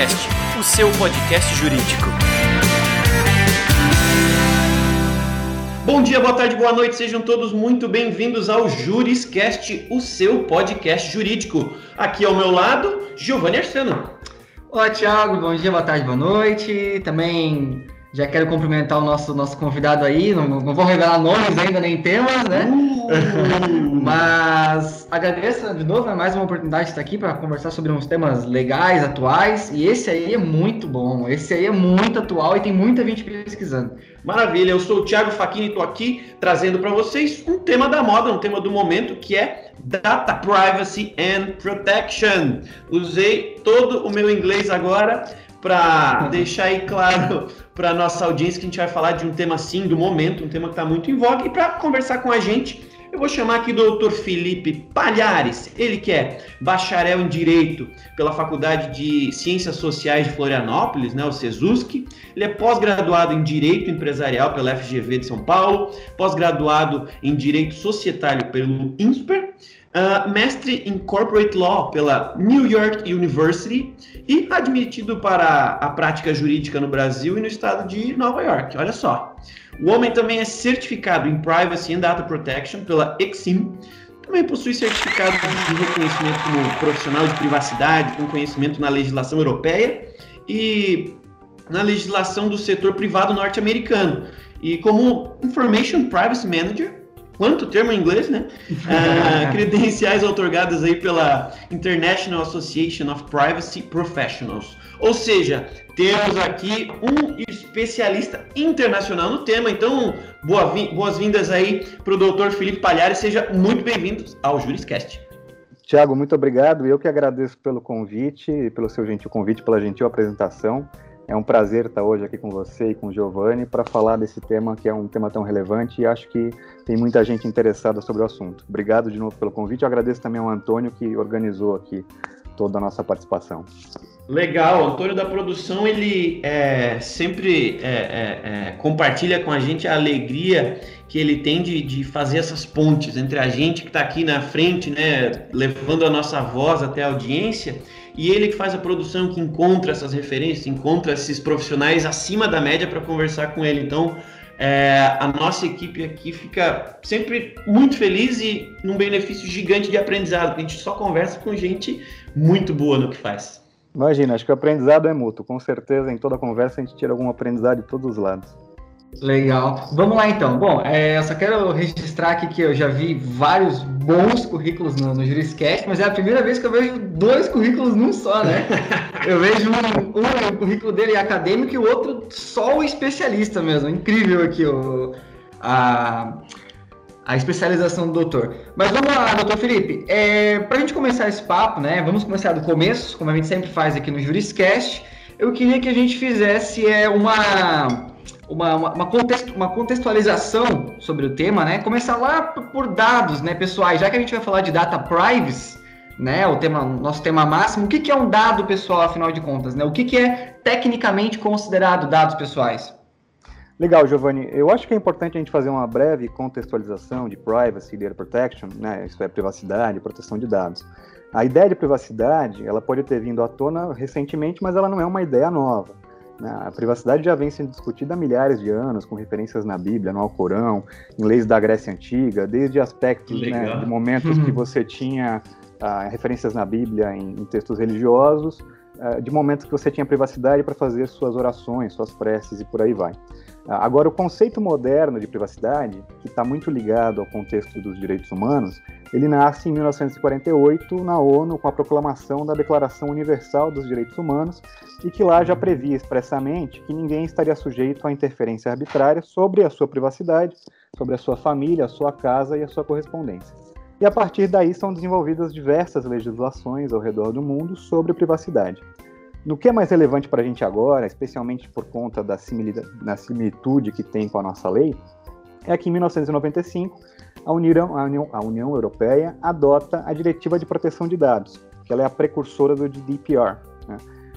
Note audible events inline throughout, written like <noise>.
Juriscast, o seu podcast jurídico. Bom dia, boa tarde, boa noite, sejam todos muito bem-vindos ao Juriscast, o seu podcast jurídico. Aqui ao meu lado, Giovanni Arseno. Olá, Thiago, bom dia, boa tarde, boa noite. Também já quero cumprimentar o nosso, nosso convidado aí, não, não vou revelar nomes ainda nem temas, né? Uh. <laughs> Mas agradeço de novo, é mais uma oportunidade de estar aqui para conversar sobre uns temas legais, atuais, e esse aí é muito bom, esse aí é muito atual e tem muita gente pesquisando. Maravilha, eu sou o Thiago Faquini e estou aqui trazendo para vocês um tema da moda, um tema do momento que é Data Privacy and Protection. Usei todo o meu inglês agora para deixar aí claro para nossa audiência que a gente vai falar de um tema assim do momento, um tema que está muito em voga. E para conversar com a gente, eu vou chamar aqui o Dr. Felipe Palhares, ele que é bacharel em Direito pela Faculdade de Ciências Sociais de Florianópolis, né, o CESUSC. Ele é pós-graduado em Direito Empresarial pela FGV de São Paulo, pós-graduado em Direito Societário pelo INSPER, Uh, mestre em Corporate Law pela New York University e admitido para a prática jurídica no Brasil e no estado de Nova York. Olha só. O homem também é certificado em Privacy and Data Protection pela Exim. Também possui certificado de reconhecimento como profissional de privacidade, com conhecimento na legislação europeia e na legislação do setor privado norte-americano. E como Information Privacy Manager quanto termo em inglês, né? Uh, <laughs> credenciais otorgadas aí pela International Association of Privacy Professionals. Ou seja, temos aqui um especialista internacional no tema. Então, boas-vindas aí para o doutor Felipe Palhares. Seja muito bem-vindo ao Juriscast. Tiago, muito obrigado. Eu que agradeço pelo convite, pelo seu gentil convite, pela gentil apresentação. É um prazer estar hoje aqui com você e com o Giovanni para falar desse tema que é um tema tão relevante e acho que tem muita gente interessada sobre o assunto. Obrigado de novo pelo convite. Eu agradeço também ao Antônio que organizou aqui toda a nossa participação. Legal, o Antônio da produção ele é, sempre é, é, é, compartilha com a gente a alegria que ele tem de, de fazer essas pontes entre a gente que está aqui na frente, né, levando a nossa voz até a audiência e ele que faz a produção, que encontra essas referências, encontra esses profissionais acima da média para conversar com ele. Então, é, a nossa equipe aqui fica sempre muito feliz e num benefício gigante de aprendizado, a gente só conversa com gente muito boa no que faz. Imagina, acho que o aprendizado é mútuo. Com certeza, em toda conversa, a gente tira algum aprendizado de todos os lados. Legal. Vamos lá então. Bom, é, eu só quero registrar aqui que eu já vi vários bons currículos no, no Juriscast, mas é a primeira vez que eu vejo dois currículos num só, né? <laughs> Eu vejo um, um o currículo dele acadêmico e o outro só o especialista mesmo. Incrível aqui o, a, a especialização do doutor. Mas vamos lá, doutor Felipe. É, Para a gente começar esse papo, né? Vamos começar do começo, como a gente sempre faz aqui no Juriscast. Eu queria que a gente fizesse é, uma uma, uma, contexto, uma contextualização sobre o tema, né? Começar lá por dados, né, pessoais. Já que a gente vai falar de data privacy, né, o tema, nosso tema máximo, o que, que é um dado pessoal, afinal de contas, né? O que, que é tecnicamente considerado dados pessoais? Legal, Giovanni. Eu acho que é importante a gente fazer uma breve contextualização de privacy data protection, né? Isso é privacidade proteção de dados. A ideia de privacidade, ela pode ter vindo à tona recentemente, mas ela não é uma ideia nova. A privacidade já vem sendo discutida há milhares de anos, com referências na Bíblia, no Alcorão, em leis da Grécia Antiga, desde aspectos né, de momentos que você tinha uh, referências na Bíblia em, em textos religiosos, uh, de momentos que você tinha privacidade para fazer suas orações, suas preces e por aí vai. Uh, agora, o conceito moderno de privacidade, que está muito ligado ao contexto dos direitos humanos, ele nasce em 1948 na ONU com a proclamação da Declaração Universal dos Direitos Humanos e que lá já previa expressamente que ninguém estaria sujeito à interferência arbitrária sobre a sua privacidade, sobre a sua família, a sua casa e a sua correspondência. E a partir daí são desenvolvidas diversas legislações ao redor do mundo sobre privacidade. No que é mais relevante para a gente agora, especialmente por conta da similitude que tem com a nossa lei, é que em 1995 a União, a União, a União Europeia adota a Diretiva de Proteção de Dados, que ela é a precursora do GDPR. Né?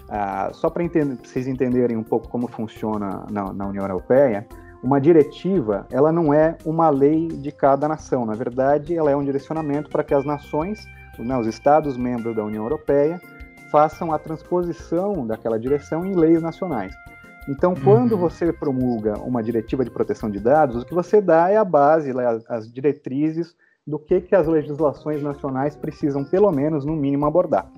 Ah, só para vocês entenderem um pouco como funciona na, na, União Europeia, uma diretiva ela não é uma lei de cada nação. Na verdade, ela é um direcionamento para que as nações, né, os Estados membros da União Europeia, façam a transposição daquela direção em leis nacionais. Então, quando uhum. você promulga uma diretiva de proteção de dados, o que você dá é a base, as diretrizes do que, que as legislações nacionais precisam, pelo menos, no mínimo, abordar.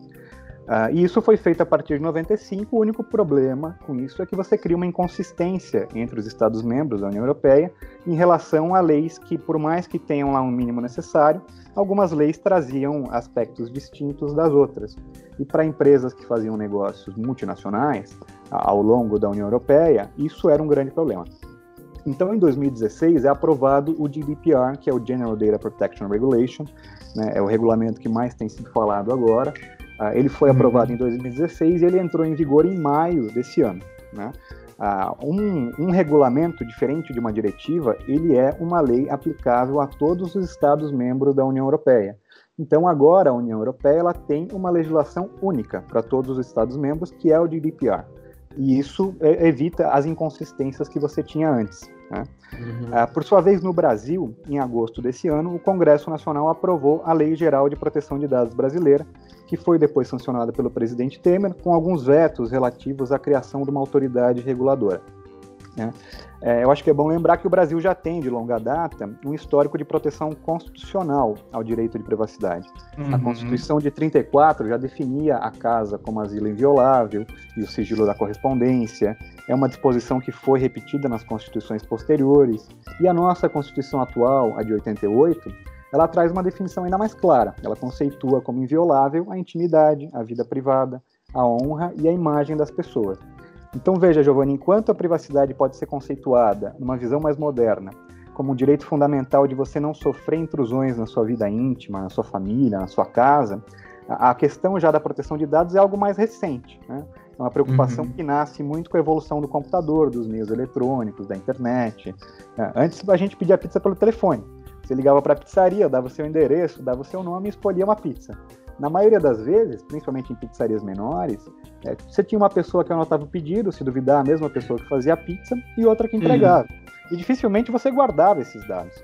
Uh, e isso foi feito a partir de 95. O único problema com isso é que você cria uma inconsistência entre os Estados-membros da União Europeia em relação a leis que, por mais que tenham lá um mínimo necessário, algumas leis traziam aspectos distintos das outras. E para empresas que faziam negócios multinacionais ao longo da União Europeia, isso era um grande problema. Então, em 2016, é aprovado o GDPR, que é o General Data Protection Regulation, né, é o regulamento que mais tem sido falado agora. Uh, ele foi uhum. aprovado em 2016 e ele entrou em vigor em maio desse ano. Né? Uh, um, um, regulamento diferente de uma diretiva, ele é uma lei aplicável a todos os Estados-membros da União Europeia. Então, agora a União Europeia ela tem uma legislação única para todos os Estados-membros, que é o GDPR. E isso é, evita as inconsistências que você tinha antes. Né? Uhum. Ah, por sua vez, no Brasil, em agosto desse ano, o Congresso Nacional aprovou a Lei Geral de Proteção de Dados brasileira, que foi depois sancionada pelo presidente Temer, com alguns vetos relativos à criação de uma autoridade reguladora. Né? É, eu acho que é bom lembrar que o Brasil já tem, de longa data, um histórico de proteção constitucional ao direito de privacidade. Uhum. A Constituição de 34 já definia a casa como asilo inviolável e o sigilo da correspondência. É uma disposição que foi repetida nas constituições posteriores. E a nossa Constituição atual, a de 88, ela traz uma definição ainda mais clara. Ela conceitua como inviolável a intimidade, a vida privada, a honra e a imagem das pessoas. Então veja, Giovanni, enquanto a privacidade pode ser conceituada numa visão mais moderna como um direito fundamental de você não sofrer intrusões na sua vida íntima, na sua família, na sua casa, a questão já da proteção de dados é algo mais recente. Né? É uma preocupação uhum. que nasce muito com a evolução do computador, dos meios eletrônicos, da internet. É, antes a gente pedia pizza pelo telefone. Você ligava para a pizzaria, dava o seu endereço, dava o seu nome e escolhia uma pizza. Na maioria das vezes, principalmente em pizzarias menores, é, você tinha uma pessoa que anotava o pedido, se duvidar, a mesma pessoa que fazia a pizza, e outra que entregava. Uhum. E dificilmente você guardava esses dados.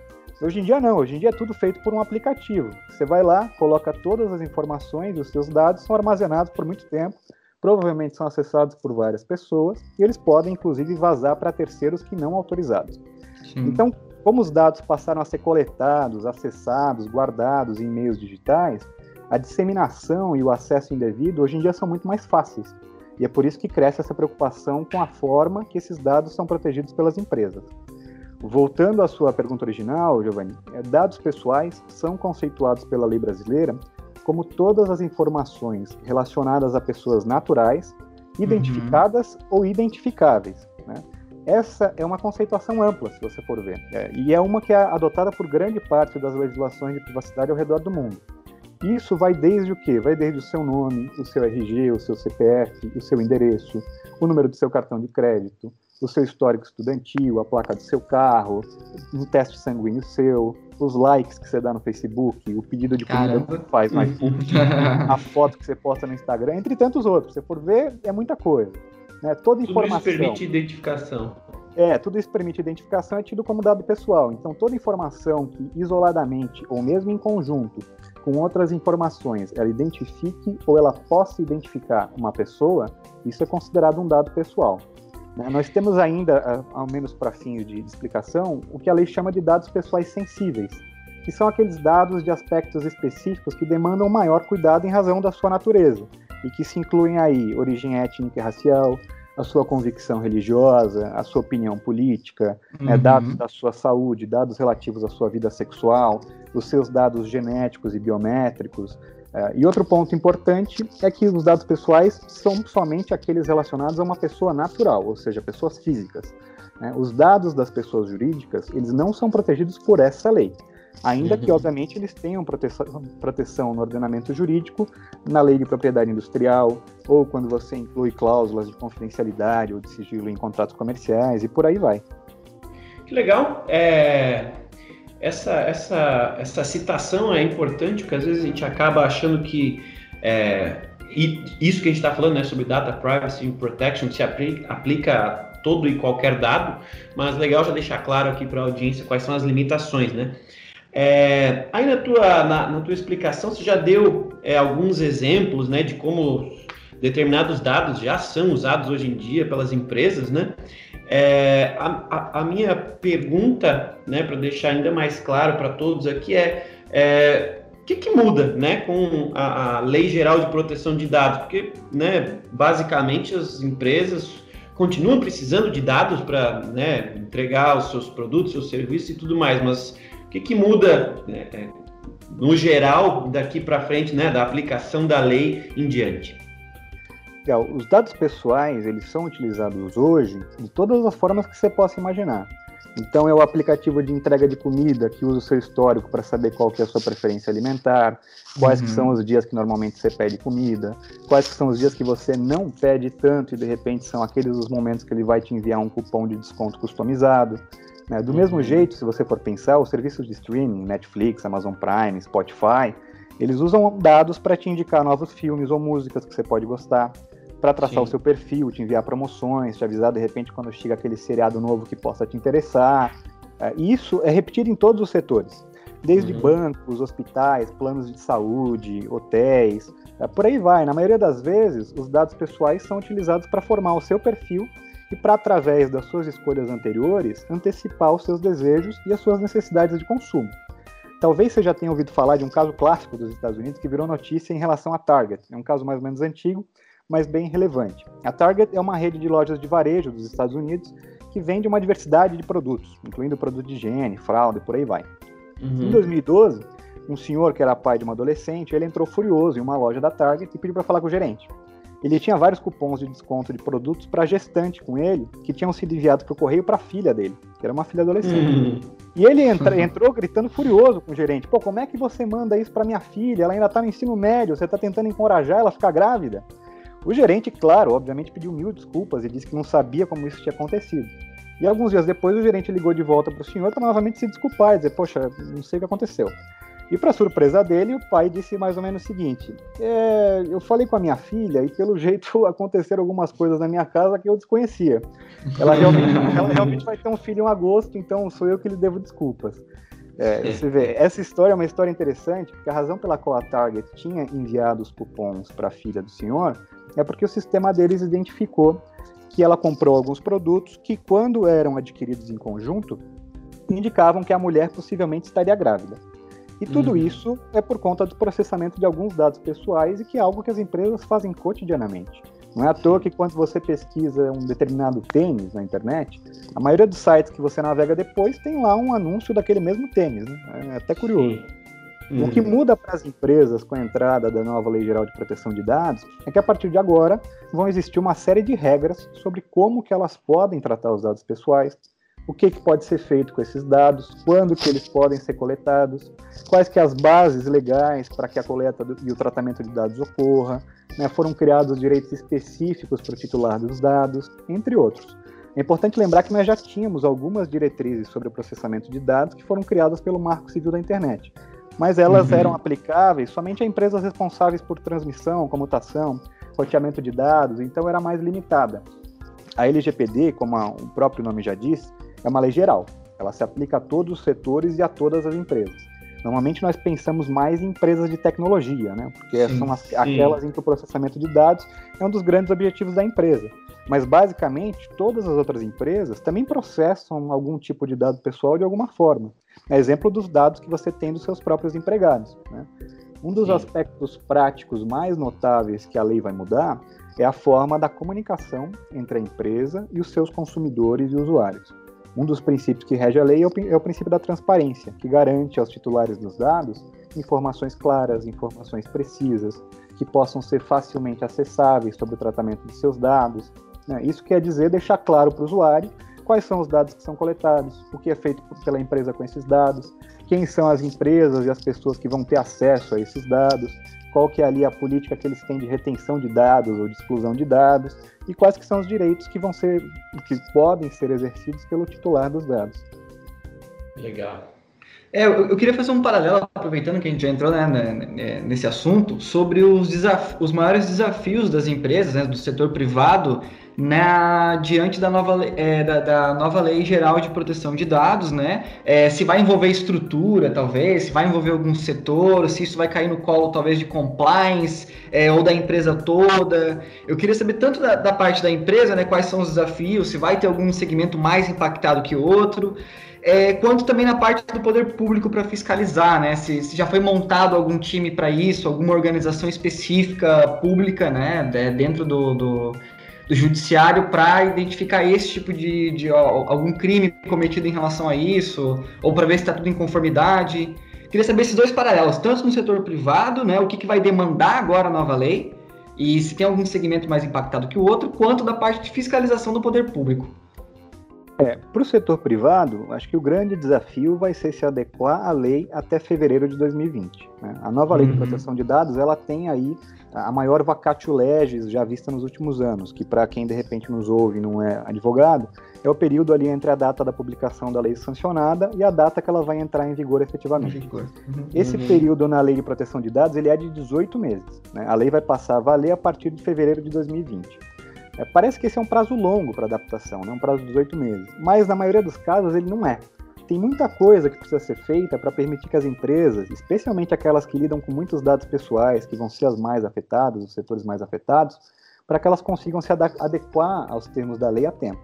Hoje em dia não, hoje em dia é tudo feito por um aplicativo. Você vai lá, coloca todas as informações, os seus dados são armazenados por muito tempo, provavelmente são acessados por várias pessoas, e eles podem inclusive vazar para terceiros que não autorizados. Sim. Então, como os dados passaram a ser coletados, acessados, guardados em meios digitais, a disseminação e o acesso indevido hoje em dia são muito mais fáceis. E é por isso que cresce essa preocupação com a forma que esses dados são protegidos pelas empresas. Voltando à sua pergunta original, Giovanni, é, dados pessoais são conceituados pela lei brasileira como todas as informações relacionadas a pessoas naturais, uhum. identificadas uhum. ou identificáveis. Né? Essa é uma conceituação ampla, se você for ver, é, e é uma que é adotada por grande parte das legislações de privacidade ao redor do mundo. Isso vai desde o quê? Vai desde o seu nome, o seu RG, o seu CPF, o seu endereço, o número do seu cartão de crédito, o seu histórico estudantil, a placa do seu carro, um teste sanguíneo seu, os likes que você dá no Facebook, o pedido de comida que você faz no <laughs> iFood, a foto que você posta no Instagram, entre tantos outros. Se você for ver, é muita coisa. Né? Toda informação. Tudo isso permite identificação. É, tudo isso permite identificação é tido como dado pessoal. Então, toda informação que isoladamente ou mesmo em conjunto com outras informações ela identifique ou ela possa identificar uma pessoa, isso é considerado um dado pessoal. Né? Nós temos ainda, ao menos para fins de explicação, o que a lei chama de dados pessoais sensíveis, que são aqueles dados de aspectos específicos que demandam maior cuidado em razão da sua natureza, e que se incluem aí origem étnica e racial, a sua convicção religiosa, a sua opinião política, né, uhum. né, dados da sua saúde, dados relativos à sua vida sexual, os seus dados genéticos e biométricos. Uh, e outro ponto importante é que os dados pessoais são somente aqueles relacionados a uma pessoa natural, ou seja, pessoas físicas. Né? Os dados das pessoas jurídicas, eles não são protegidos por essa lei. Ainda uhum. que, obviamente, eles tenham proteção, proteção no ordenamento jurídico, na lei de propriedade industrial, ou quando você inclui cláusulas de confidencialidade ou de sigilo em contratos comerciais, e por aí vai. Que legal. É, essa, essa, essa citação é importante, porque às vezes a gente acaba achando que é, isso que a gente está falando né, sobre data privacy and protection se aplica, aplica a todo e qualquer dado, mas legal já deixar claro aqui para a audiência quais são as limitações, né? É, aí na tua, na, na, tua explicação você já deu é, alguns exemplos né, de como determinados dados já são usados hoje em dia pelas empresas, né? É, a, a, minha pergunta, né, para deixar ainda mais claro para todos aqui é, é o que, que, muda, né, com a, a, Lei Geral de Proteção de Dados? Porque, né, basicamente as empresas continuam precisando de dados para, né, entregar os seus produtos, seus serviços e tudo mais, mas que, que muda né, é, no geral daqui para frente, né, da aplicação da lei em diante? Legal. Os dados pessoais, eles são utilizados hoje de todas as formas que você possa imaginar. Então é o aplicativo de entrega de comida que usa o seu histórico para saber qual que é a sua preferência alimentar, quais uhum. são os dias que normalmente você pede comida, quais são os dias que você não pede tanto e de repente são aqueles os momentos que ele vai te enviar um cupom de desconto customizado. Né? Do uhum. mesmo jeito, se você for pensar, os serviços de streaming, Netflix, Amazon Prime, Spotify, eles usam dados para te indicar novos filmes ou músicas que você pode gostar para traçar Sim. o seu perfil, te enviar promoções, te avisar de repente quando chega aquele seriado novo que possa te interessar. É, isso é repetido em todos os setores, desde uhum. bancos, hospitais, planos de saúde, hotéis, é, por aí vai. Na maioria das vezes, os dados pessoais são utilizados para formar o seu perfil e para, através das suas escolhas anteriores, antecipar os seus desejos e as suas necessidades de consumo. Talvez você já tenha ouvido falar de um caso clássico dos Estados Unidos que virou notícia em relação à Target. É um caso mais ou menos antigo, mas bem relevante. A Target é uma rede de lojas de varejo dos Estados Unidos que vende uma diversidade de produtos, incluindo produtos de higiene, fralda e por aí vai. Uhum. Em 2012, um senhor que era pai de uma adolescente, ele entrou furioso em uma loja da Target e pediu para falar com o gerente. Ele tinha vários cupons de desconto de produtos para gestante com ele, que tinham sido enviados para o correio para a filha dele, que era uma filha adolescente. Uhum. E ele entra, <laughs> entrou gritando furioso com o gerente: Pô, como é que você manda isso para minha filha? Ela ainda está no ensino médio, você está tentando encorajar ela a ficar grávida? O gerente, claro, obviamente pediu mil desculpas e disse que não sabia como isso tinha acontecido. E alguns dias depois o gerente ligou de volta para o senhor para novamente se desculpar e dizer, poxa, não sei o que aconteceu. E para surpresa dele, o pai disse mais ou menos o seguinte: é, eu falei com a minha filha e pelo jeito <laughs> aconteceram algumas coisas na minha casa que eu desconhecia. Ela realmente, <laughs> ela realmente vai ter um filho em agosto, então sou eu que lhe devo desculpas. É, você vê, essa história é uma história interessante, porque a razão pela qual a Target tinha enviado os cupons para a filha do senhor é porque o sistema deles identificou que ela comprou alguns produtos que, quando eram adquiridos em conjunto, indicavam que a mulher possivelmente estaria grávida. E tudo uhum. isso é por conta do processamento de alguns dados pessoais e que é algo que as empresas fazem cotidianamente. Não é à toa que quando você pesquisa um determinado tênis na internet, a maioria dos sites que você navega depois tem lá um anúncio daquele mesmo tênis. Né? É até curioso. Uhum. O que muda para as empresas com a entrada da nova Lei Geral de Proteção de Dados é que a partir de agora vão existir uma série de regras sobre como que elas podem tratar os dados pessoais, o que, que pode ser feito com esses dados, quando que eles podem ser coletados, quais que as bases legais para que a coleta e o tratamento de dados ocorra, né, foram criados direitos específicos para o titular dos dados, entre outros. É importante lembrar que nós já tínhamos algumas diretrizes sobre o processamento de dados que foram criadas pelo Marco Civil da Internet mas elas uhum. eram aplicáveis somente a empresas responsáveis por transmissão, comutação, roteamento de dados, então era mais limitada. A LGPD, como o próprio nome já diz, é uma lei geral. Ela se aplica a todos os setores e a todas as empresas. Normalmente nós pensamos mais em empresas de tecnologia, né? Porque sim, são as, aquelas em que o processamento de dados é um dos grandes objetivos da empresa. Mas basicamente todas as outras empresas também processam algum tipo de dado pessoal de alguma forma. É exemplo dos dados que você tem dos seus próprios empregados. Né? Um dos Sim. aspectos práticos mais notáveis que a lei vai mudar é a forma da comunicação entre a empresa e os seus consumidores e usuários. Um dos princípios que rege a lei é o, é o princípio da transparência, que garante aos titulares dos dados informações claras, informações precisas, que possam ser facilmente acessáveis sobre o tratamento de seus dados. Né? Isso quer dizer deixar claro para o usuário quais são os dados que são coletados, o que é feito pela empresa com esses dados, quem são as empresas e as pessoas que vão ter acesso a esses dados, qual que é ali a política que eles têm de retenção de dados ou de exclusão de dados e quais que são os direitos que vão ser que podem ser exercidos pelo titular dos dados. Legal. É, eu, eu, queria fazer um paralelo, aproveitando que a gente já entrou né, nesse assunto, sobre os, os maiores desafios das empresas, né, do setor privado, na, diante da nova, é, da, da, nova lei geral de proteção de dados, né? É, se vai envolver estrutura, talvez, se vai envolver algum setor, se isso vai cair no colo, talvez, de compliance é, ou da empresa toda. Eu queria saber tanto da, da, parte da empresa, né? Quais são os desafios, se vai ter algum segmento mais impactado que outro. É, quanto também na parte do poder público para fiscalizar, né? Se, se, já foi montado algum time para isso, alguma organização específica pública, né? dentro do, do do judiciário para identificar esse tipo de, de ó, algum crime cometido em relação a isso, ou para ver se está tudo em conformidade. Queria saber esses dois paralelos, tanto no setor privado, né, o que, que vai demandar agora a nova lei, e se tem algum segmento mais impactado que o outro, quanto da parte de fiscalização do poder público. É, para o setor privado, acho que o grande desafio vai ser se adequar à lei até fevereiro de 2020. Né? A nova lei uhum. de proteção de dados, ela tem aí a maior vacatio legis já vista nos últimos anos, que para quem de repente nos ouve e não é advogado, é o período ali entre a data da publicação da lei sancionada e a data que ela vai entrar em vigor efetivamente. Uhum. Esse uhum. período na lei de proteção de dados ele é de 18 meses. Né? A lei vai passar a valer a partir de fevereiro de 2020. É, parece que esse é um prazo longo para adaptação, né? um prazo de 18 meses, mas na maioria dos casos ele não é tem muita coisa que precisa ser feita para permitir que as empresas, especialmente aquelas que lidam com muitos dados pessoais, que vão ser as mais afetadas, os setores mais afetados, para que elas consigam se adequar aos termos da lei a tempo.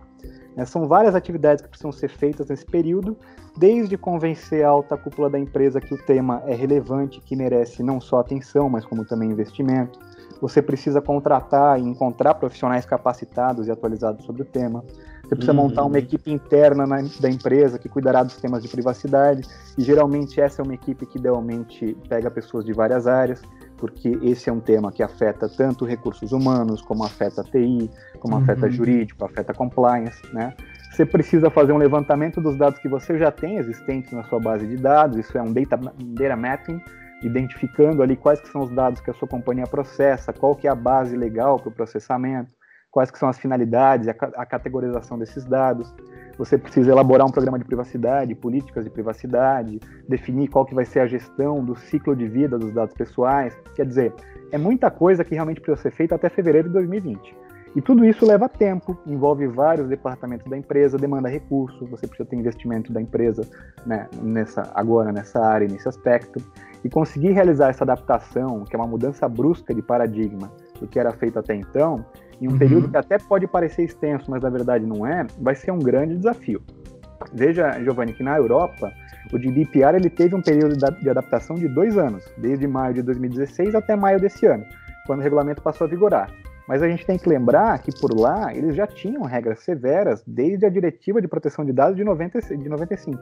Né, são várias atividades que precisam ser feitas nesse período, desde convencer a alta cúpula da empresa que o tema é relevante, que merece não só atenção, mas como também investimento. Você precisa contratar e encontrar profissionais capacitados e atualizados sobre o tema. Você precisa uhum. montar uma equipe interna na, da empresa que cuidará dos temas de privacidade, e geralmente essa é uma equipe que idealmente pega pessoas de várias áreas, porque esse é um tema que afeta tanto recursos humanos, como afeta TI, como uhum. afeta jurídico, afeta compliance, né? Você precisa fazer um levantamento dos dados que você já tem existentes na sua base de dados, isso é um data, data mapping, identificando ali quais que são os dados que a sua companhia processa, qual que é a base legal para o processamento, quais que são as finalidades, a, a categorização desses dados. Você precisa elaborar um programa de privacidade, políticas de privacidade, definir qual que vai ser a gestão do ciclo de vida dos dados pessoais. Quer dizer, é muita coisa que realmente precisa ser feita até fevereiro de 2020. E tudo isso leva tempo, envolve vários departamentos da empresa, demanda recurso, você precisa ter investimento da empresa né, nessa, agora nessa área, nesse aspecto. E conseguir realizar essa adaptação, que é uma mudança brusca de paradigma do que era feito até então, em um uhum. período que até pode parecer extenso, mas na verdade não é, vai ser um grande desafio. Veja, Giovanni, que na Europa, o GDPR ele teve um período de adaptação de dois anos, desde maio de 2016 até maio desse ano, quando o regulamento passou a vigorar. Mas a gente tem que lembrar que por lá eles já tinham regras severas desde a Diretiva de Proteção de Dados de, 90, de 95.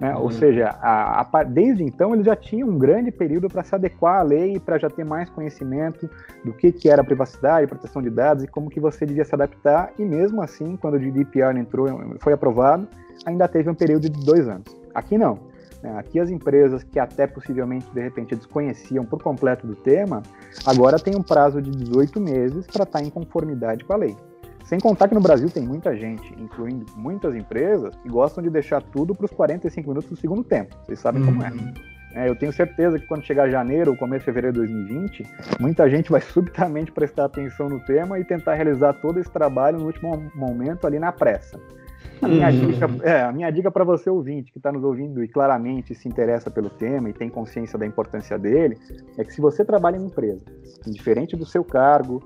Né? Uhum. Ou seja, a, a, desde então eles já tinham um grande período para se adequar à lei, para já ter mais conhecimento do que, que era privacidade, proteção de dados e como que você devia se adaptar. E mesmo assim, quando o GDPR entrou, foi aprovado, ainda teve um período de dois anos. Aqui não. Né? Aqui as empresas que até possivelmente de repente desconheciam por completo do tema, agora tem um prazo de 18 meses para estar tá em conformidade com a lei. Sem contar que no Brasil tem muita gente, incluindo muitas empresas, que gostam de deixar tudo para os 45 minutos do segundo tempo. Vocês sabem uhum. como é. Uhum. é. Eu tenho certeza que quando chegar janeiro ou começo de fevereiro de 2020, muita gente vai <laughs> subitamente prestar atenção no tema e tentar realizar todo esse trabalho no último momento ali na pressa. A minha uhum. dica, é, a minha dica para você ouvinte que está nos ouvindo e claramente se interessa pelo tema e tem consciência da importância dele, é que se você trabalha em empresa, indiferente do seu cargo,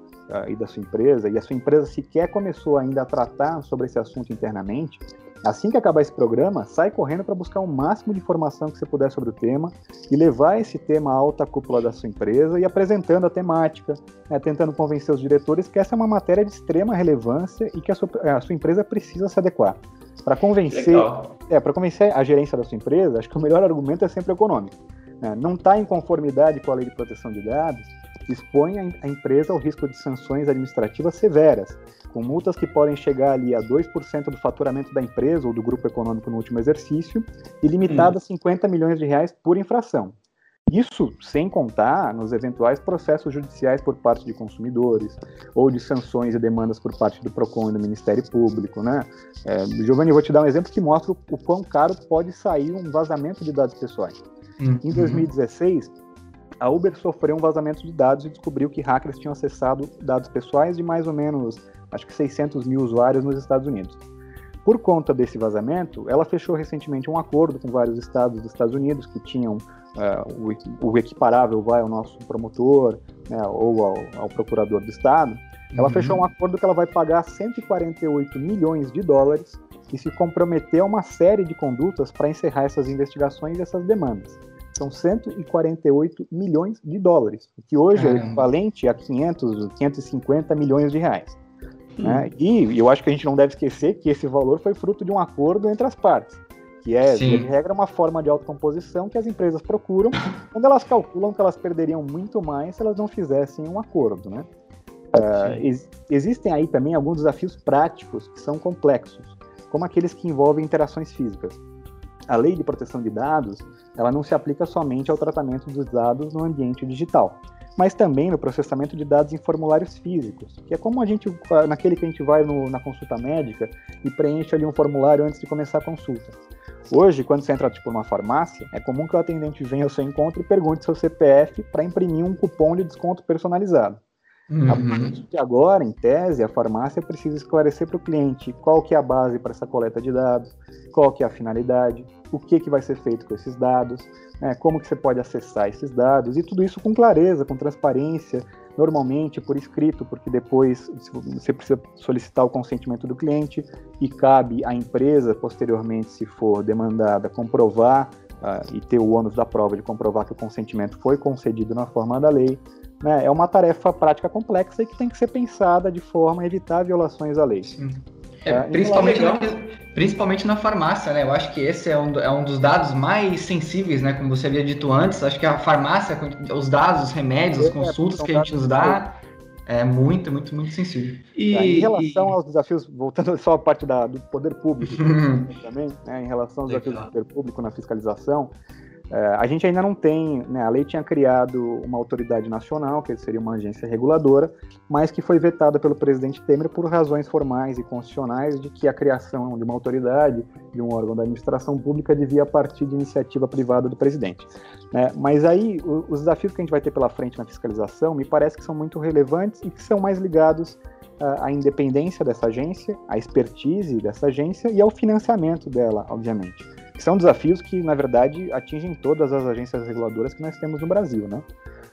e da sua empresa, e a sua empresa sequer começou ainda a tratar sobre esse assunto internamente, assim que acabar esse programa, sai correndo para buscar o máximo de informação que você puder sobre o tema e levar esse tema à alta cúpula da sua empresa e apresentando a temática, né, tentando convencer os diretores que essa é uma matéria de extrema relevância e que a sua, a sua empresa precisa se adequar. Para convencer, é, para convencer a gerência da sua empresa, acho que o melhor argumento é sempre econômico. Né? Não está em conformidade com a lei de proteção de dados, expõe a empresa ao risco de sanções administrativas severas, com multas que podem chegar ali a 2% do faturamento da empresa ou do grupo econômico no último exercício e limitada hum. a 50 milhões de reais por infração. Isso sem contar nos eventuais processos judiciais por parte de consumidores ou de sanções e demandas por parte do PROCON e do Ministério Público. Né? É, Giovanni, eu vou te dar um exemplo que mostra o quão caro pode sair um vazamento de dados pessoais. Uhum. Em 2016, a Uber sofreu um vazamento de dados e descobriu que hackers tinham acessado dados pessoais de mais ou menos acho que 600 mil usuários nos Estados Unidos. Por conta desse vazamento, ela fechou recentemente um acordo com vários estados dos Estados Unidos que tinham uh, o, o, equiparável vai ao nosso promotor né, ou ao, ao, procurador do estado. Ela uhum. fechou um acordo que ela vai pagar 148 milhões de dólares e se comprometer a uma série de condutas para encerrar essas investigações e essas demandas. São 148 milhões de dólares, o que hoje é equivalente a 500, 550 milhões de reais. Né? E eu acho que a gente não deve esquecer que esse valor foi fruto de um acordo entre as partes, que é, de regra, uma forma de autocomposição que as empresas procuram <laughs> quando elas calculam que elas perderiam muito mais se elas não fizessem um acordo. Né? Uh, ex existem aí também alguns desafios práticos que são complexos, como aqueles que envolvem interações físicas. A lei de proteção de dados ela não se aplica somente ao tratamento dos dados no ambiente digital mas também no processamento de dados em formulários físicos, que é como a gente, naquele que a gente vai no, na consulta médica e preenche ali um formulário antes de começar a consulta. Hoje, quando você entra tipo numa farmácia, é comum que o atendente venha ao seu encontro e pergunte seu CPF para imprimir um cupom de desconto personalizado. Uhum. Agora, em tese, a farmácia precisa esclarecer para o cliente qual que é a base para essa coleta de dados, qual que é a finalidade, o que, que vai ser feito com esses dados, né, como que você pode acessar esses dados, e tudo isso com clareza, com transparência, normalmente por escrito, porque depois você precisa solicitar o consentimento do cliente e cabe à empresa, posteriormente, se for demandada, comprovar uh, e ter o ônus da prova de comprovar que o consentimento foi concedido na forma da lei. Né? É uma tarefa prática complexa e que tem que ser pensada de forma a evitar violações à lei. Sim. É, é, principalmente, na, principalmente na farmácia, né? Eu acho que esse é um, é um dos dados mais sensíveis, né? Como você havia dito antes, acho que a farmácia, os dados, os remédios, as é, consultas que a gente nos dá, é muito, muito, muito sensível. E, em relação e... aos desafios, voltando só à parte da, do poder público também, né? Em relação aos desafios do poder público na fiscalização, é, a gente ainda não tem, né, a lei tinha criado uma autoridade nacional, que seria uma agência reguladora, mas que foi vetada pelo presidente Temer por razões formais e constitucionais de que a criação de uma autoridade, de um órgão da administração pública, devia partir de iniciativa privada do presidente. Né? Mas aí, os desafios que a gente vai ter pela frente na fiscalização me parece que são muito relevantes e que são mais ligados uh, à independência dessa agência, à expertise dessa agência e ao financiamento dela, obviamente que são desafios que, na verdade, atingem todas as agências reguladoras que nós temos no Brasil, né?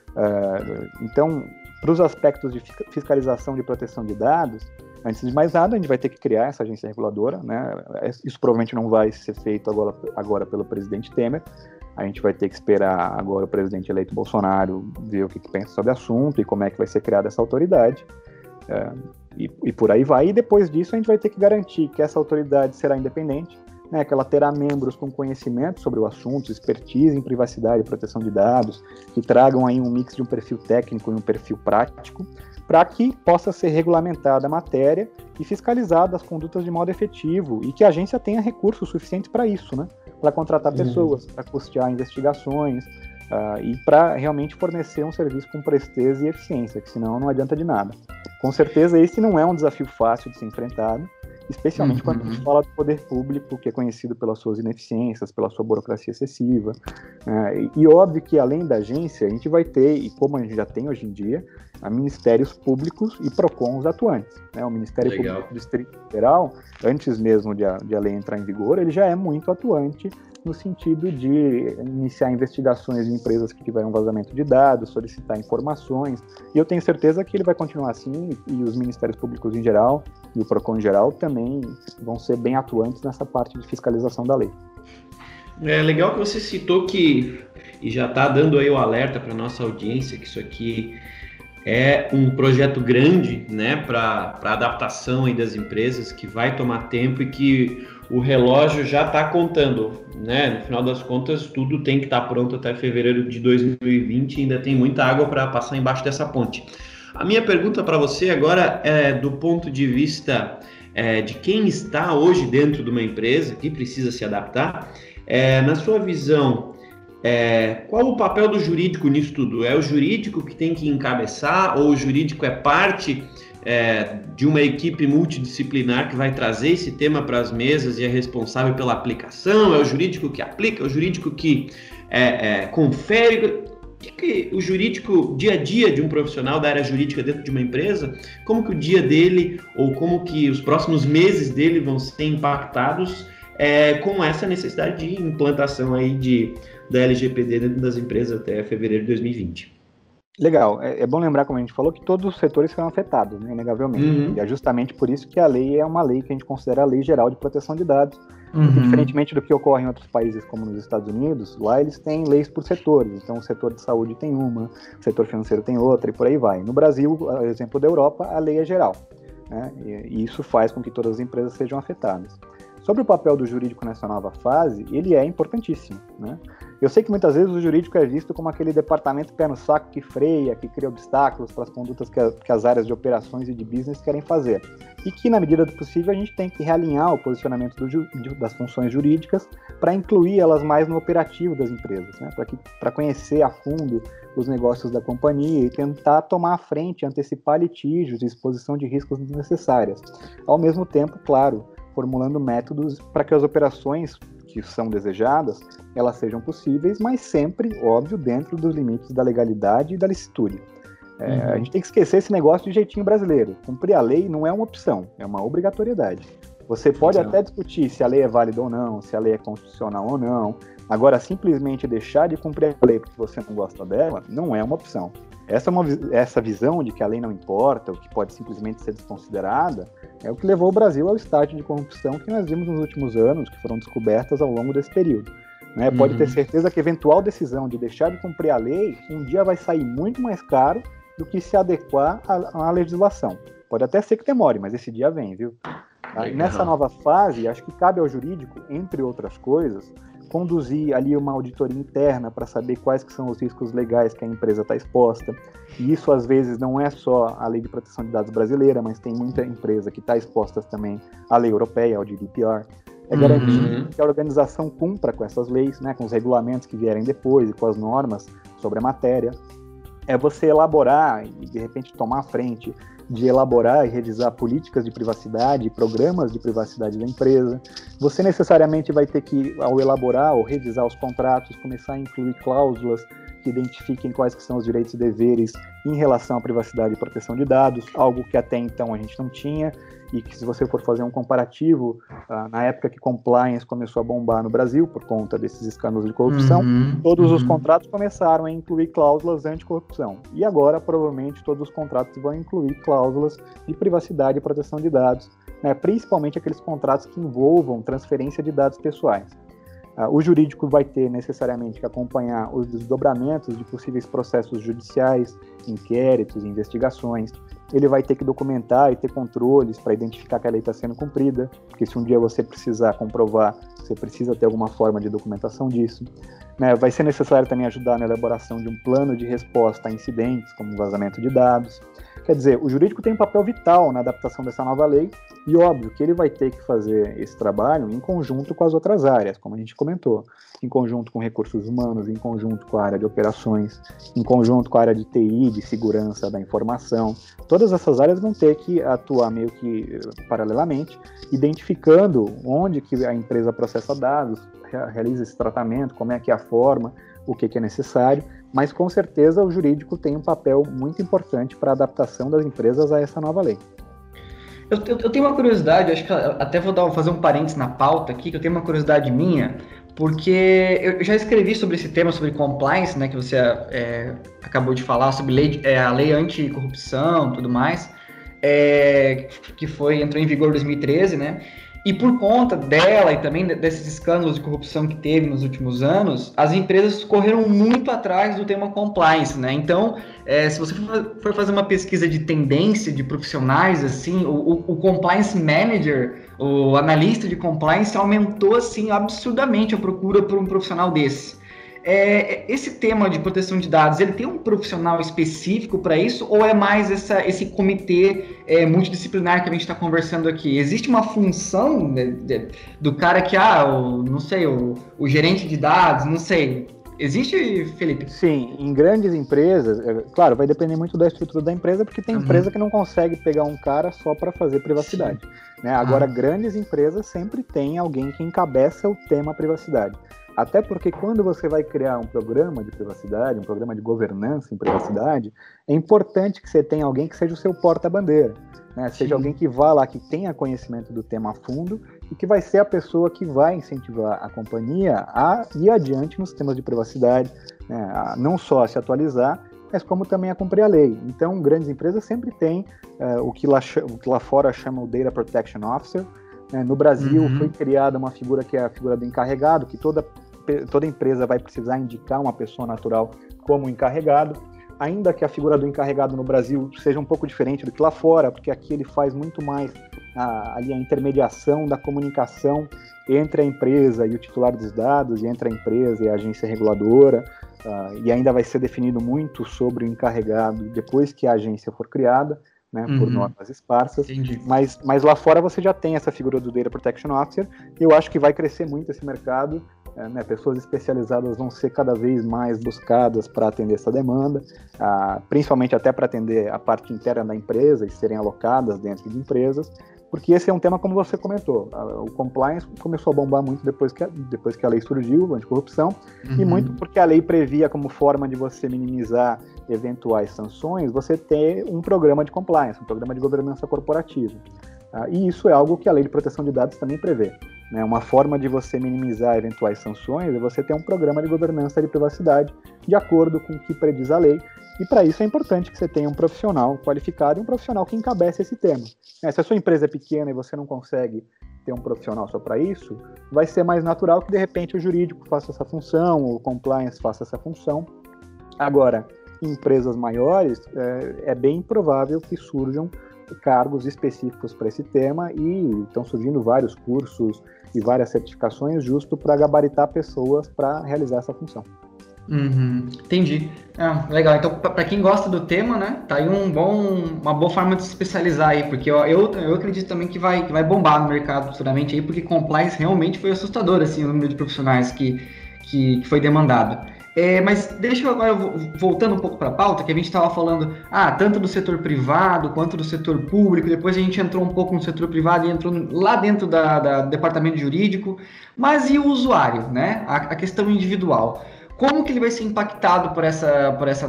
Uh, então, para os aspectos de fiscalização de proteção de dados, antes de mais nada, a gente vai ter que criar essa agência reguladora, né? Isso provavelmente não vai ser feito agora, agora pelo presidente Temer. A gente vai ter que esperar agora o presidente eleito Bolsonaro ver o que, que pensa sobre o assunto e como é que vai ser criada essa autoridade. Uh, e, e por aí vai. E depois disso, a gente vai ter que garantir que essa autoridade será independente, né, que ela terá membros com conhecimento sobre o assunto, expertise em privacidade e proteção de dados, que tragam aí um mix de um perfil técnico e um perfil prático, para que possa ser regulamentada a matéria e fiscalizada as condutas de modo efetivo e que a agência tenha recursos suficientes para isso, né? Para contratar uhum. pessoas, para custear investigações uh, e para realmente fornecer um serviço com presteza e eficiência, que senão não adianta de nada. Com certeza esse não é um desafio fácil de ser enfrentado, especialmente uhum. quando a gente uhum. fala do poder público, que é conhecido pelas suas ineficiências, pela sua burocracia excessiva. É, e, e, óbvio que, além da agência, a gente vai ter, e como a gente já tem hoje em dia, a ministérios públicos e PROCONs atuantes. Né? O Ministério Legal. Público do Distrito Federal, antes mesmo de a, de a lei entrar em vigor, ele já é muito atuante no sentido de iniciar investigações de empresas que tiveram vazamento de dados, solicitar informações. E eu tenho certeza que ele vai continuar assim, e os ministérios públicos em geral e o PROCON geral também vão ser bem atuantes nessa parte de fiscalização da lei. É legal que você citou que, e já está dando aí o alerta para nossa audiência, que isso aqui é um projeto grande né, para adaptação aí das empresas, que vai tomar tempo e que o relógio já está contando. Né? No final das contas, tudo tem que estar tá pronto até fevereiro de 2020 e ainda tem muita água para passar embaixo dessa ponte. A minha pergunta para você agora é do ponto de vista é, de quem está hoje dentro de uma empresa que precisa se adaptar. É, na sua visão, é, qual o papel do jurídico nisso tudo? É o jurídico que tem que encabeçar ou o jurídico é parte é, de uma equipe multidisciplinar que vai trazer esse tema para as mesas e é responsável pela aplicação? É o jurídico que aplica? É o jurídico que é, é, confere? Que, que o jurídico, dia a dia de um profissional da área jurídica dentro de uma empresa, como que o dia dele ou como que os próximos meses dele vão ser impactados é, com essa necessidade de implantação aí de, da LGPD dentro das empresas até fevereiro de 2020. Legal. É, é, bom lembrar, como a gente falou, que todos os setores serão afetados, né, inegavelmente. Uhum. E é justamente por isso que a lei é uma lei que a gente considera a Lei Geral de Proteção de Dados. Uhum. Diferentemente do que ocorre em outros países, como nos Estados Unidos, lá eles têm leis por setores. Então, o setor de saúde tem uma, o setor financeiro tem outra, e por aí vai. No Brasil, exemplo da Europa, a lei é geral. Né, e isso faz com que todas as empresas sejam afetadas. Sobre o papel do jurídico nessa nova fase, ele é importantíssimo. Né? Eu sei que muitas vezes o jurídico é visto como aquele departamento pé no saco que freia, que cria obstáculos para as condutas que, a, que as áreas de operações e de business querem fazer. E que, na medida do possível, a gente tem que realinhar o posicionamento do, das funções jurídicas para incluir elas mais no operativo das empresas, né? para conhecer a fundo os negócios da companhia e tentar tomar a frente, antecipar litígios e exposição de riscos desnecessárias. Ao mesmo tempo, claro, formulando métodos para que as operações que são desejadas, elas sejam possíveis, mas sempre, óbvio, dentro dos limites da legalidade e da licitude. É, uhum. A gente tem que esquecer esse negócio de jeitinho brasileiro. Cumprir a lei não é uma opção, é uma obrigatoriedade. Você pode até discutir se a lei é válida ou não, se a lei é constitucional ou não. Agora, simplesmente deixar de cumprir a lei porque você não gosta dela, não é uma opção. Essa, é uma, essa visão de que a lei não importa, ou que pode simplesmente ser desconsiderada, é o que levou o Brasil ao estágio de corrupção que nós vimos nos últimos anos, que foram descobertas ao longo desse período. Né? Pode uhum. ter certeza que eventual decisão de deixar de cumprir a lei um dia vai sair muito mais caro do que se adequar à, à legislação. Pode até ser que demore, mas esse dia vem, viu? Nessa nova fase, acho que cabe ao jurídico, entre outras coisas, conduzir ali uma auditoria interna para saber quais que são os riscos legais que a empresa está exposta. E isso às vezes não é só a lei de proteção de dados brasileira, mas tem muita empresa que está exposta também à lei europeia, ao GDPR. É garantir uhum. que a organização cumpra com essas leis, né, com os regulamentos que vierem depois e com as normas sobre a matéria. É você elaborar e de repente tomar a frente de elaborar e revisar políticas de privacidade, programas de privacidade da empresa. Você necessariamente vai ter que, ao elaborar ou revisar os contratos, começar a incluir cláusulas que identifiquem quais que são os direitos e deveres em relação à privacidade e proteção de dados, algo que até então a gente não tinha e que se você for fazer um comparativo, uh, na época que compliance começou a bombar no Brasil por conta desses escândalos de corrupção, uhum, todos uhum. os contratos começaram a incluir cláusulas anticorrupção. E agora, provavelmente, todos os contratos vão incluir cláusulas de privacidade e proteção de dados, né, principalmente aqueles contratos que envolvam transferência de dados pessoais. Uh, o jurídico vai ter necessariamente que acompanhar os desdobramentos de possíveis processos judiciais, inquéritos, investigações. Ele vai ter que documentar e ter controles para identificar que a lei está sendo cumprida, porque se um dia você precisar comprovar, você precisa ter alguma forma de documentação disso. Né? Vai ser necessário também ajudar na elaboração de um plano de resposta a incidentes, como vazamento de dados. Quer dizer, o jurídico tem um papel vital na adaptação dessa nova lei, e óbvio que ele vai ter que fazer esse trabalho em conjunto com as outras áreas, como a gente comentou, em conjunto com recursos humanos, em conjunto com a área de operações, em conjunto com a área de TI, de segurança da informação. Todas essas áreas vão ter que atuar meio que eh, paralelamente, identificando onde que a empresa processa dados, realiza esse tratamento, como é que é a forma, o que, que é necessário, mas com certeza o jurídico tem um papel muito importante para a adaptação das empresas a essa nova lei. Eu, eu, eu, tenho uma curiosidade, acho que até vou dar, fazer um parênteses na pauta aqui, que eu tenho uma curiosidade minha, porque eu já escrevi sobre esse tema, sobre compliance, né, que você é, acabou de falar, sobre lei, é, a lei anticorrupção e tudo mais, é, que foi, entrou em vigor em 2013, né, e por conta dela e também desses escândalos de corrupção que teve nos últimos anos, as empresas correram muito atrás do tema compliance, né? Então, é, se você for fazer uma pesquisa de tendência de profissionais, assim, o, o, compliance manager, o analista de compliance aumentou assim absurdamente a procura por um profissional desse. É, esse tema de proteção de dados, ele tem um profissional específico para isso ou é mais essa, esse comitê é, multidisciplinar que a gente está conversando aqui? Existe uma função de, de, do cara que, ah, o, não sei, o, o gerente de dados, não sei, Existe, Felipe? Sim, em grandes empresas, é, claro, vai depender muito da estrutura da empresa, porque tem uhum. empresa que não consegue pegar um cara só para fazer privacidade. Né? Agora, ah. grandes empresas sempre tem alguém que encabeça o tema privacidade. Até porque quando você vai criar um programa de privacidade, um programa de governança em privacidade, é importante que você tenha alguém que seja o seu porta-bandeira. Né? Seja alguém que vá lá, que tenha conhecimento do tema a fundo e que vai ser a pessoa que vai incentivar a companhia a ir adiante nos temas de privacidade, né? a não só a se atualizar, mas como também a cumprir a lei. Então, grandes empresas sempre têm uh, o, que lá, o que lá fora chama o Data Protection Officer. Né? No Brasil uhum. foi criada uma figura que é a figura do encarregado, que toda, toda empresa vai precisar indicar uma pessoa natural como encarregado. Ainda que a figura do encarregado no Brasil seja um pouco diferente do que lá fora, porque aqui ele faz muito mais a, ali a intermediação da comunicação entre a empresa e o titular dos dados, e entre a empresa e a agência reguladora. Uh, e ainda vai ser definido muito sobre o encarregado depois que a agência for criada, né, uhum. por normas esparsas. Mas, mas lá fora você já tem essa figura do Data Protection Officer, e eu acho que vai crescer muito esse mercado. É, né, pessoas especializadas vão ser cada vez mais buscadas para atender essa demanda, uh, principalmente até para atender a parte interna da empresa e serem alocadas dentro de empresas porque esse é um tema como você comentou. O compliance começou a bombar muito depois que a, depois que a lei surgiu, a anticorrupção, uhum. e muito porque a lei previa como forma de você minimizar eventuais sanções, você ter um programa de compliance, um programa de governança corporativa. Ah, e isso é algo que a lei de proteção de dados também prevê. Né? Uma forma de você minimizar eventuais sanções é você ter um programa de governança de privacidade de acordo com o que prediz a lei e para isso é importante que você tenha um profissional qualificado e um profissional que encabece esse tema. É, se a sua empresa é pequena e você não consegue ter um profissional só para isso, vai ser mais natural que de repente o jurídico faça essa função, o compliance faça essa função. Agora, em empresas maiores, é, é bem provável que surjam cargos específicos para esse tema e estão surgindo vários cursos e várias certificações justo para gabaritar pessoas para realizar essa função. Uhum, entendi. Ah, legal. Então, para quem gosta do tema, né, tá aí um bom, uma boa forma de se especializar aí, porque eu, eu, eu acredito também que vai, que vai bombar no mercado futuramente aí, porque compliance realmente foi assustador, assim, o número de profissionais que, que, que foi demandado. É, mas deixa eu agora, voltando um pouco para a pauta, que a gente estava falando, ah, tanto do setor privado quanto do setor público, depois a gente entrou um pouco no setor privado e entrou lá dentro da, da departamento jurídico, mas e o usuário, né? A, a questão individual. Como que ele vai ser impactado por essa, por essa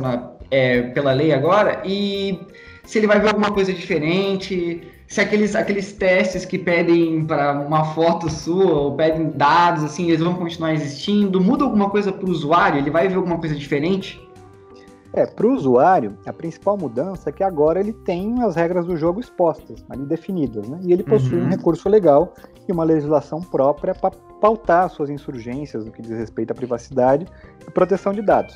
é, pela lei agora? E se ele vai ver alguma coisa diferente, se aqueles, aqueles testes que pedem para uma foto sua ou pedem dados, assim, eles vão continuar existindo, muda alguma coisa para o usuário, ele vai ver alguma coisa diferente? É, para o usuário, a principal mudança é que agora ele tem as regras do jogo expostas, ali definidas, né? E ele possui uhum. um recurso legal e uma legislação própria para pautar suas insurgências no que diz respeito à privacidade e proteção de dados.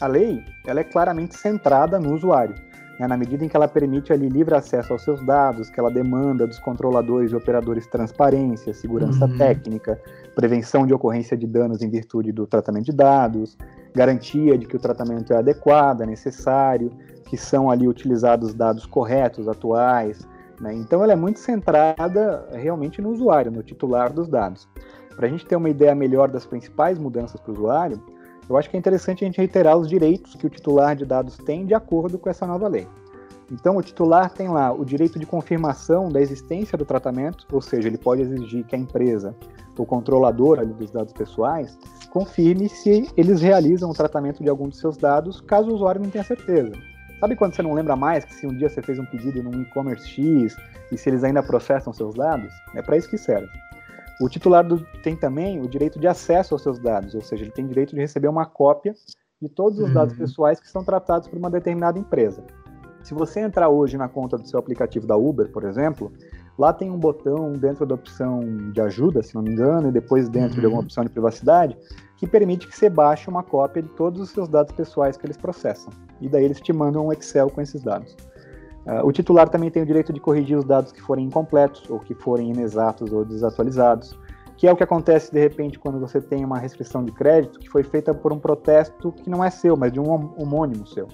A lei, ela é claramente centrada no usuário, né? na medida em que ela permite ali livre acesso aos seus dados, que ela demanda dos controladores e operadores transparência, segurança uhum. técnica, prevenção de ocorrência de danos em virtude do tratamento de dados, garantia de que o tratamento é adequado, é necessário, que são ali utilizados dados corretos, atuais. Né? Então, ela é muito centrada realmente no usuário, no titular dos dados. Para a gente ter uma ideia melhor das principais mudanças para o usuário, eu acho que é interessante a gente reiterar os direitos que o titular de dados tem de acordo com essa nova lei. Então, o titular tem lá o direito de confirmação da existência do tratamento, ou seja, ele pode exigir que a empresa, o controlador ali dos dados pessoais, confirme se eles realizam o tratamento de algum dos seus dados, caso o usuário não tenha certeza. Sabe quando você não lembra mais que se um dia você fez um pedido num e-commerce X e se eles ainda processam seus dados? É para isso que serve. O titular do, tem também o direito de acesso aos seus dados, ou seja, ele tem direito de receber uma cópia de todos os uhum. dados pessoais que são tratados por uma determinada empresa. Se você entrar hoje na conta do seu aplicativo da Uber, por exemplo, lá tem um botão dentro da opção de ajuda, se não me engano, e depois dentro uhum. de alguma opção de privacidade, que permite que você baixe uma cópia de todos os seus dados pessoais que eles processam. E daí eles te mandam um Excel com esses dados. Uh, o titular também tem o direito de corrigir os dados que forem incompletos ou que forem inexatos ou desatualizados, que é o que acontece de repente quando você tem uma restrição de crédito que foi feita por um protesto que não é seu, mas de um homônimo seu.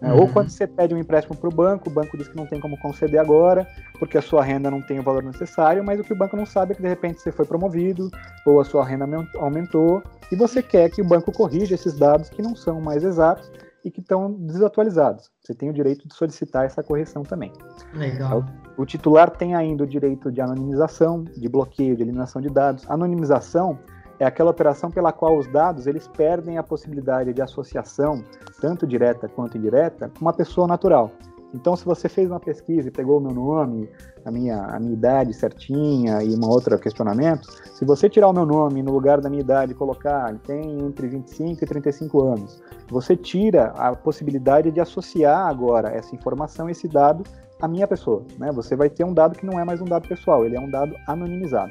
Né? Uhum. Ou quando você pede um empréstimo para o banco, o banco diz que não tem como conceder agora, porque a sua renda não tem o valor necessário, mas o que o banco não sabe é que de repente você foi promovido, ou a sua renda aumentou, e você quer que o banco corrija esses dados que não são mais exatos e que estão desatualizados. Você tem o direito de solicitar essa correção também. Legal. O titular tem ainda o direito de anonimização, de bloqueio, de eliminação de dados. Anonimização é aquela operação pela qual os dados eles perdem a possibilidade de associação, tanto direta quanto indireta, com uma pessoa natural. Então, se você fez uma pesquisa e pegou o meu nome, a minha, a minha idade certinha e uma outra questionamento, se você tirar o meu nome no lugar da minha idade e colocar, tem entre 25 e 35 anos, você tira a possibilidade de associar agora essa informação, esse dado, à minha pessoa. Né? Você vai ter um dado que não é mais um dado pessoal, ele é um dado anonimizado.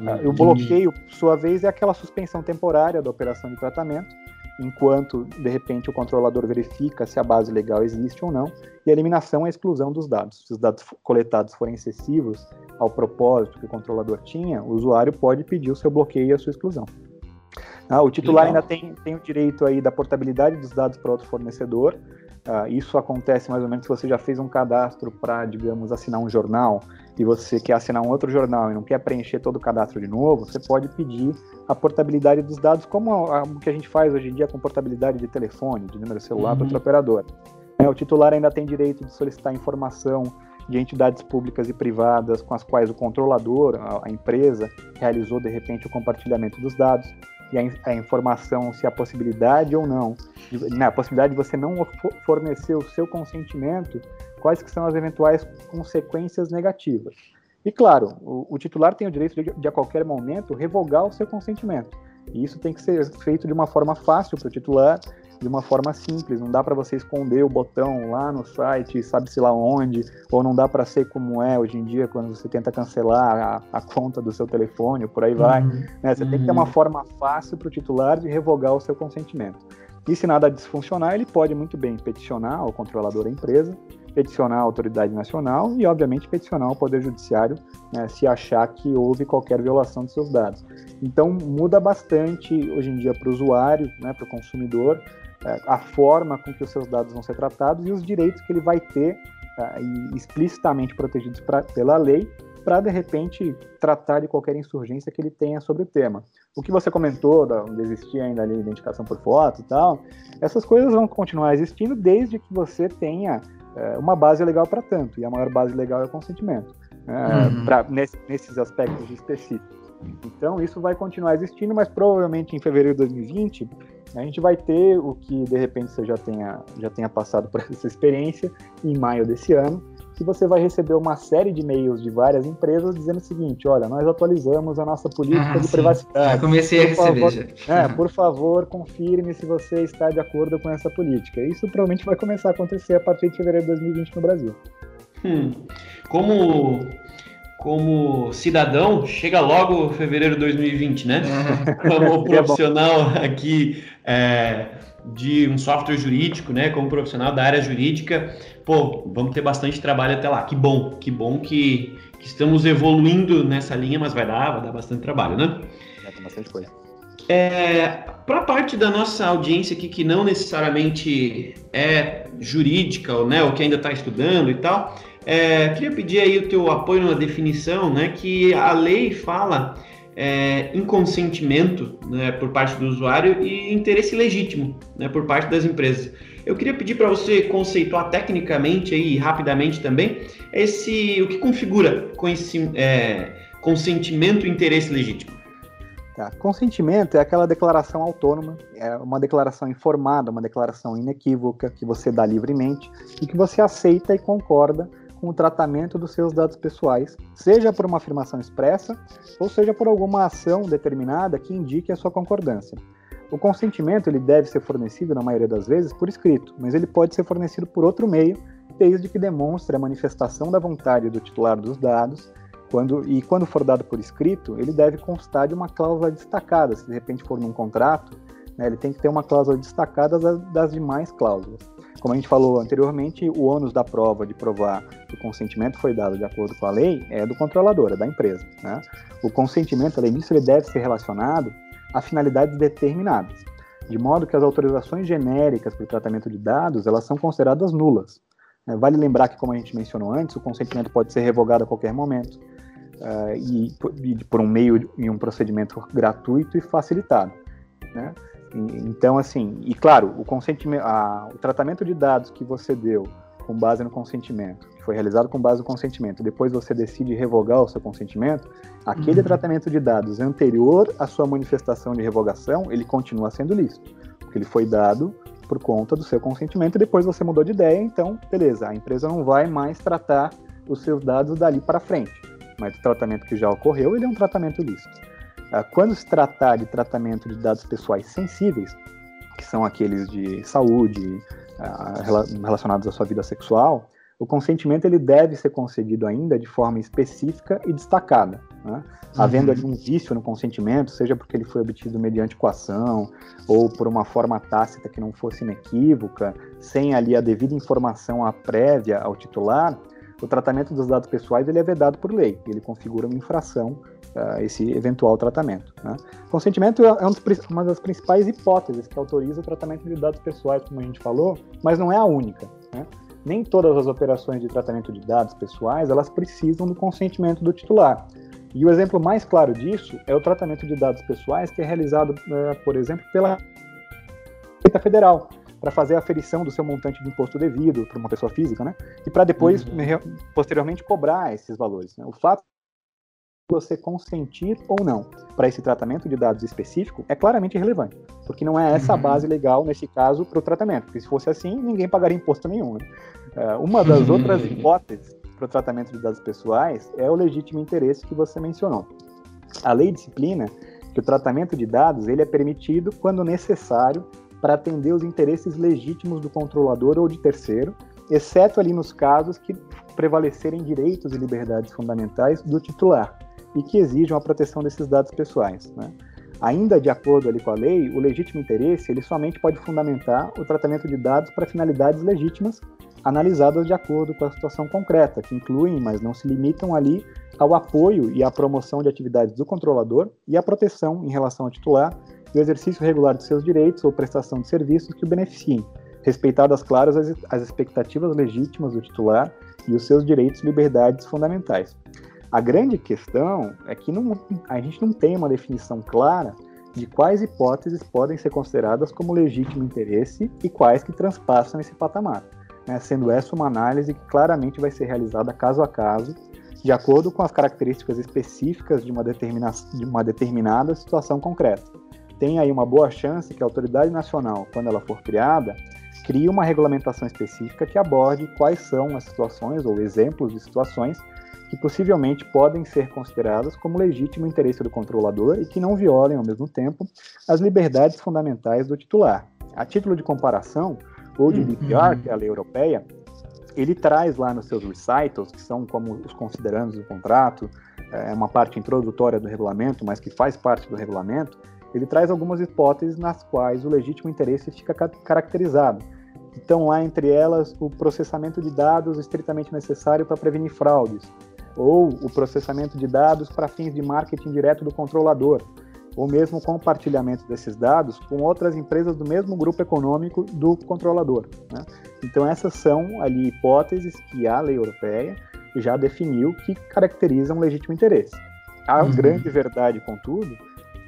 Hum, o bloqueio, por sua vez, é aquela suspensão temporária da operação de tratamento, enquanto, de repente, o controlador verifica se a base legal existe ou não, e a eliminação é a exclusão dos dados. Se os dados coletados forem excessivos ao propósito que o controlador tinha, o usuário pode pedir o seu bloqueio e a sua exclusão. Ah, o titular Legal. ainda tem, tem o direito aí da portabilidade dos dados para outro fornecedor. Ah, isso acontece mais ou menos se você já fez um cadastro para, digamos, assinar um jornal e você quer assinar um outro jornal e não quer preencher todo o cadastro de novo, você pode pedir a portabilidade dos dados, como o que a gente faz hoje em dia com portabilidade de telefone, de número celular uhum. para outra operadora. É, o titular ainda tem direito de solicitar informação de entidades públicas e privadas com as quais o controlador, a, a empresa, realizou de repente o compartilhamento dos dados e a, a, informação se a possibilidade ou não, de, né, a possibilidade de você não fornecer o seu consentimento, quais que são as eventuais consequências negativas. E claro, o, o titular tem o direito de, de, a qualquer momento revogar o seu consentimento. E isso tem que ser feito de uma forma fácil para o titular, de uma forma simples. Não dá para você esconder o botão lá no site, sabe-se lá onde, ou não dá para ser como é hoje em dia, quando você tenta cancelar a, a conta do seu telefone, por aí vai. Uhum. Né? Você uhum. tem que ter uma uhum. forma fácil para o titular de revogar o seu consentimento. E se nada disso funcionar, ele pode muito bem peticionar ao controlador da empresa peticionar a autoridade nacional e, obviamente, peticionar o Poder Judiciário né, se achar que houve qualquer violação de seus dados. Então, muda bastante hoje em dia para o usuário, né, para o consumidor, a forma com que os seus dados vão ser tratados e os direitos que ele vai ter é, explicitamente protegidos pra, pela lei para, de repente, tratar de qualquer insurgência que ele tenha sobre o tema. O que você comentou, da, de existir ainda ali identificação por foto e tal, essas coisas vão continuar existindo desde que você tenha é, uma base legal para tanto, e a maior base legal é o consentimento, é, uhum. pra, nesse, nesses aspectos específicos. Então, isso vai continuar existindo, mas provavelmente em fevereiro de 2020 a gente vai ter o que de repente você já tenha, já tenha passado por <laughs> essa experiência em maio desse ano, que você vai receber uma série de e-mails de várias empresas dizendo o seguinte: olha, nós atualizamos a nossa política ah, de sim. privacidade. Já comecei por a receber. Favor, já. É, por favor, confirme se você está de acordo com essa política. Isso provavelmente vai começar a acontecer a partir de fevereiro de 2020 no Brasil. Hum. Como como cidadão, chega logo fevereiro de 2020, né? Como <laughs> profissional aqui é, de um software jurídico, né? Como profissional da área jurídica, pô, vamos ter bastante trabalho até lá. Que bom, que bom que, que estamos evoluindo nessa linha, mas vai dar, vai dar bastante trabalho, né? Já tem bastante coisa. É, Para parte da nossa audiência aqui que não necessariamente é jurídica, ou, né, ou que ainda está estudando e tal, é, queria pedir aí o teu apoio na definição, né, que a lei fala é, inconsentimento né, por parte do usuário e interesse legítimo né, por parte das empresas. Eu queria pedir para você conceituar tecnicamente aí rapidamente também esse o que configura com esse é, consentimento e interesse legítimo. Tá. Consentimento é aquela declaração autônoma, é uma declaração informada, uma declaração inequívoca que você dá livremente e que você aceita e concorda com o tratamento dos seus dados pessoais, seja por uma afirmação expressa ou seja por alguma ação determinada que indique a sua concordância. O consentimento ele deve ser fornecido, na maioria das vezes, por escrito, mas ele pode ser fornecido por outro meio, desde que demonstre a manifestação da vontade do titular dos dados, quando, e quando for dado por escrito, ele deve constar de uma cláusula destacada. Se de repente for num contrato, né, ele tem que ter uma cláusula destacada das, das demais cláusulas. Como a gente falou anteriormente, o ônus da prova de provar que o consentimento foi dado de acordo com a lei é do controlador, é da empresa. Né? O consentimento, além disso, ele deve ser relacionado a finalidades determinadas, de modo que as autorizações genéricas para o tratamento de dados elas são consideradas nulas. Né? Vale lembrar que, como a gente mencionou antes, o consentimento pode ser revogado a qualquer momento uh, e, e, por um meio e um procedimento gratuito e facilitado. Né? Então, assim, e claro, o consentimento, a, o tratamento de dados que você deu com base no consentimento, que foi realizado com base no consentimento, depois você decide revogar o seu consentimento, aquele uhum. tratamento de dados anterior à sua manifestação de revogação, ele continua sendo lícito, porque ele foi dado por conta do seu consentimento e depois você mudou de ideia, então, beleza, a empresa não vai mais tratar os seus dados dali para frente, mas o tratamento que já ocorreu, ele é um tratamento lícito. Ah, quando se tratar de tratamento de dados pessoais sensíveis, que são aqueles de saúde, ah, relacionados à sua vida sexual, o consentimento ele deve ser concedido ainda de forma específica e destacada. Né? Uhum. Havendo ali um vício no consentimento, seja porque ele foi obtido mediante coação ou por uma forma tácita que não fosse inequívoca, sem ali a devida informação a prévia ao titular, o tratamento dos dados pessoais ele é vedado por lei, ele configura uma infração uh, esse eventual tratamento. Né? Consentimento é, é um uma das principais hipóteses que autoriza o tratamento de dados pessoais, como a gente falou, mas não é a única. Né? nem todas as operações de tratamento de dados pessoais elas precisam do consentimento do titular. E o exemplo mais claro disso é o tratamento de dados pessoais que é realizado, eh, por exemplo, pela Receita Federal, para fazer a aferição do seu montante de imposto devido para uma pessoa física, né? E para depois, uhum. posteriormente, cobrar esses valores. Né? O fato você consentir ou não para esse tratamento de dados específico é claramente irrelevante, porque não é essa a uhum. base legal, nesse caso, para o tratamento, porque se fosse assim, ninguém pagaria imposto nenhum. Né? Uh, uma das uhum. outras hipóteses para o tratamento de dados pessoais é o legítimo interesse que você mencionou. A lei disciplina que o tratamento de dados ele é permitido quando necessário para atender os interesses legítimos do controlador ou de terceiro, exceto ali nos casos que prevalecerem direitos e liberdades fundamentais do titular, e que exijam a proteção desses dados pessoais. Né? Ainda de acordo ali com a lei, o legítimo interesse ele somente pode fundamentar o tratamento de dados para finalidades legítimas analisadas de acordo com a situação concreta, que incluem, mas não se limitam ali ao apoio e à promoção de atividades do controlador e à proteção em relação ao titular e o exercício regular de seus direitos ou prestação de serviços que o beneficiem, respeitadas claras as, as expectativas legítimas do titular e os seus direitos e liberdades fundamentais. A grande questão é que não, a gente não tem uma definição clara de quais hipóteses podem ser consideradas como legítimo interesse e quais que transpassam esse patamar, né? sendo essa uma análise que claramente vai ser realizada caso a caso, de acordo com as características específicas de uma, de uma determinada situação concreta. Tem aí uma boa chance que a autoridade nacional, quando ela for criada, crie uma regulamentação específica que aborde quais são as situações ou exemplos de situações que possivelmente podem ser consideradas como legítimo interesse do controlador e que não violem, ao mesmo tempo, as liberdades fundamentais do titular. A título de comparação, o GDPR, uhum. que é a lei europeia, ele traz lá nos seus recitals, que são como os considerandos do contrato, é uma parte introdutória do regulamento, mas que faz parte do regulamento, ele traz algumas hipóteses nas quais o legítimo interesse fica caracterizado. Então, lá entre elas, o processamento de dados estritamente necessário para prevenir fraudes, ou o processamento de dados para fins de marketing direto do controlador, ou mesmo compartilhamento desses dados com outras empresas do mesmo grupo econômico do controlador. Né? Então, essas são ali hipóteses que a lei europeia já definiu que caracterizam legítimo interesse. A uhum. grande verdade, contudo,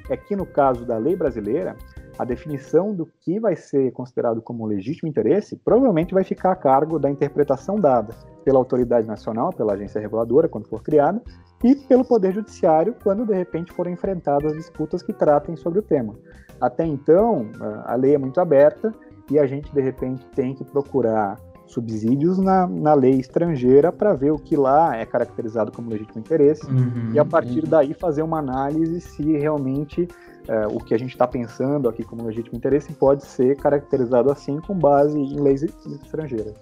é que no caso da lei brasileira, a definição do que vai ser considerado como legítimo interesse provavelmente vai ficar a cargo da interpretação dada pela autoridade nacional, pela agência reguladora, quando for criada, e pelo Poder Judiciário, quando de repente forem enfrentadas disputas que tratem sobre o tema. Até então, a lei é muito aberta e a gente de repente tem que procurar subsídios na, na lei estrangeira para ver o que lá é caracterizado como legítimo interesse uhum, e a partir uhum. daí fazer uma análise se realmente é, o que a gente está pensando aqui como legítimo interesse pode ser caracterizado assim com base em leis estrangeiras.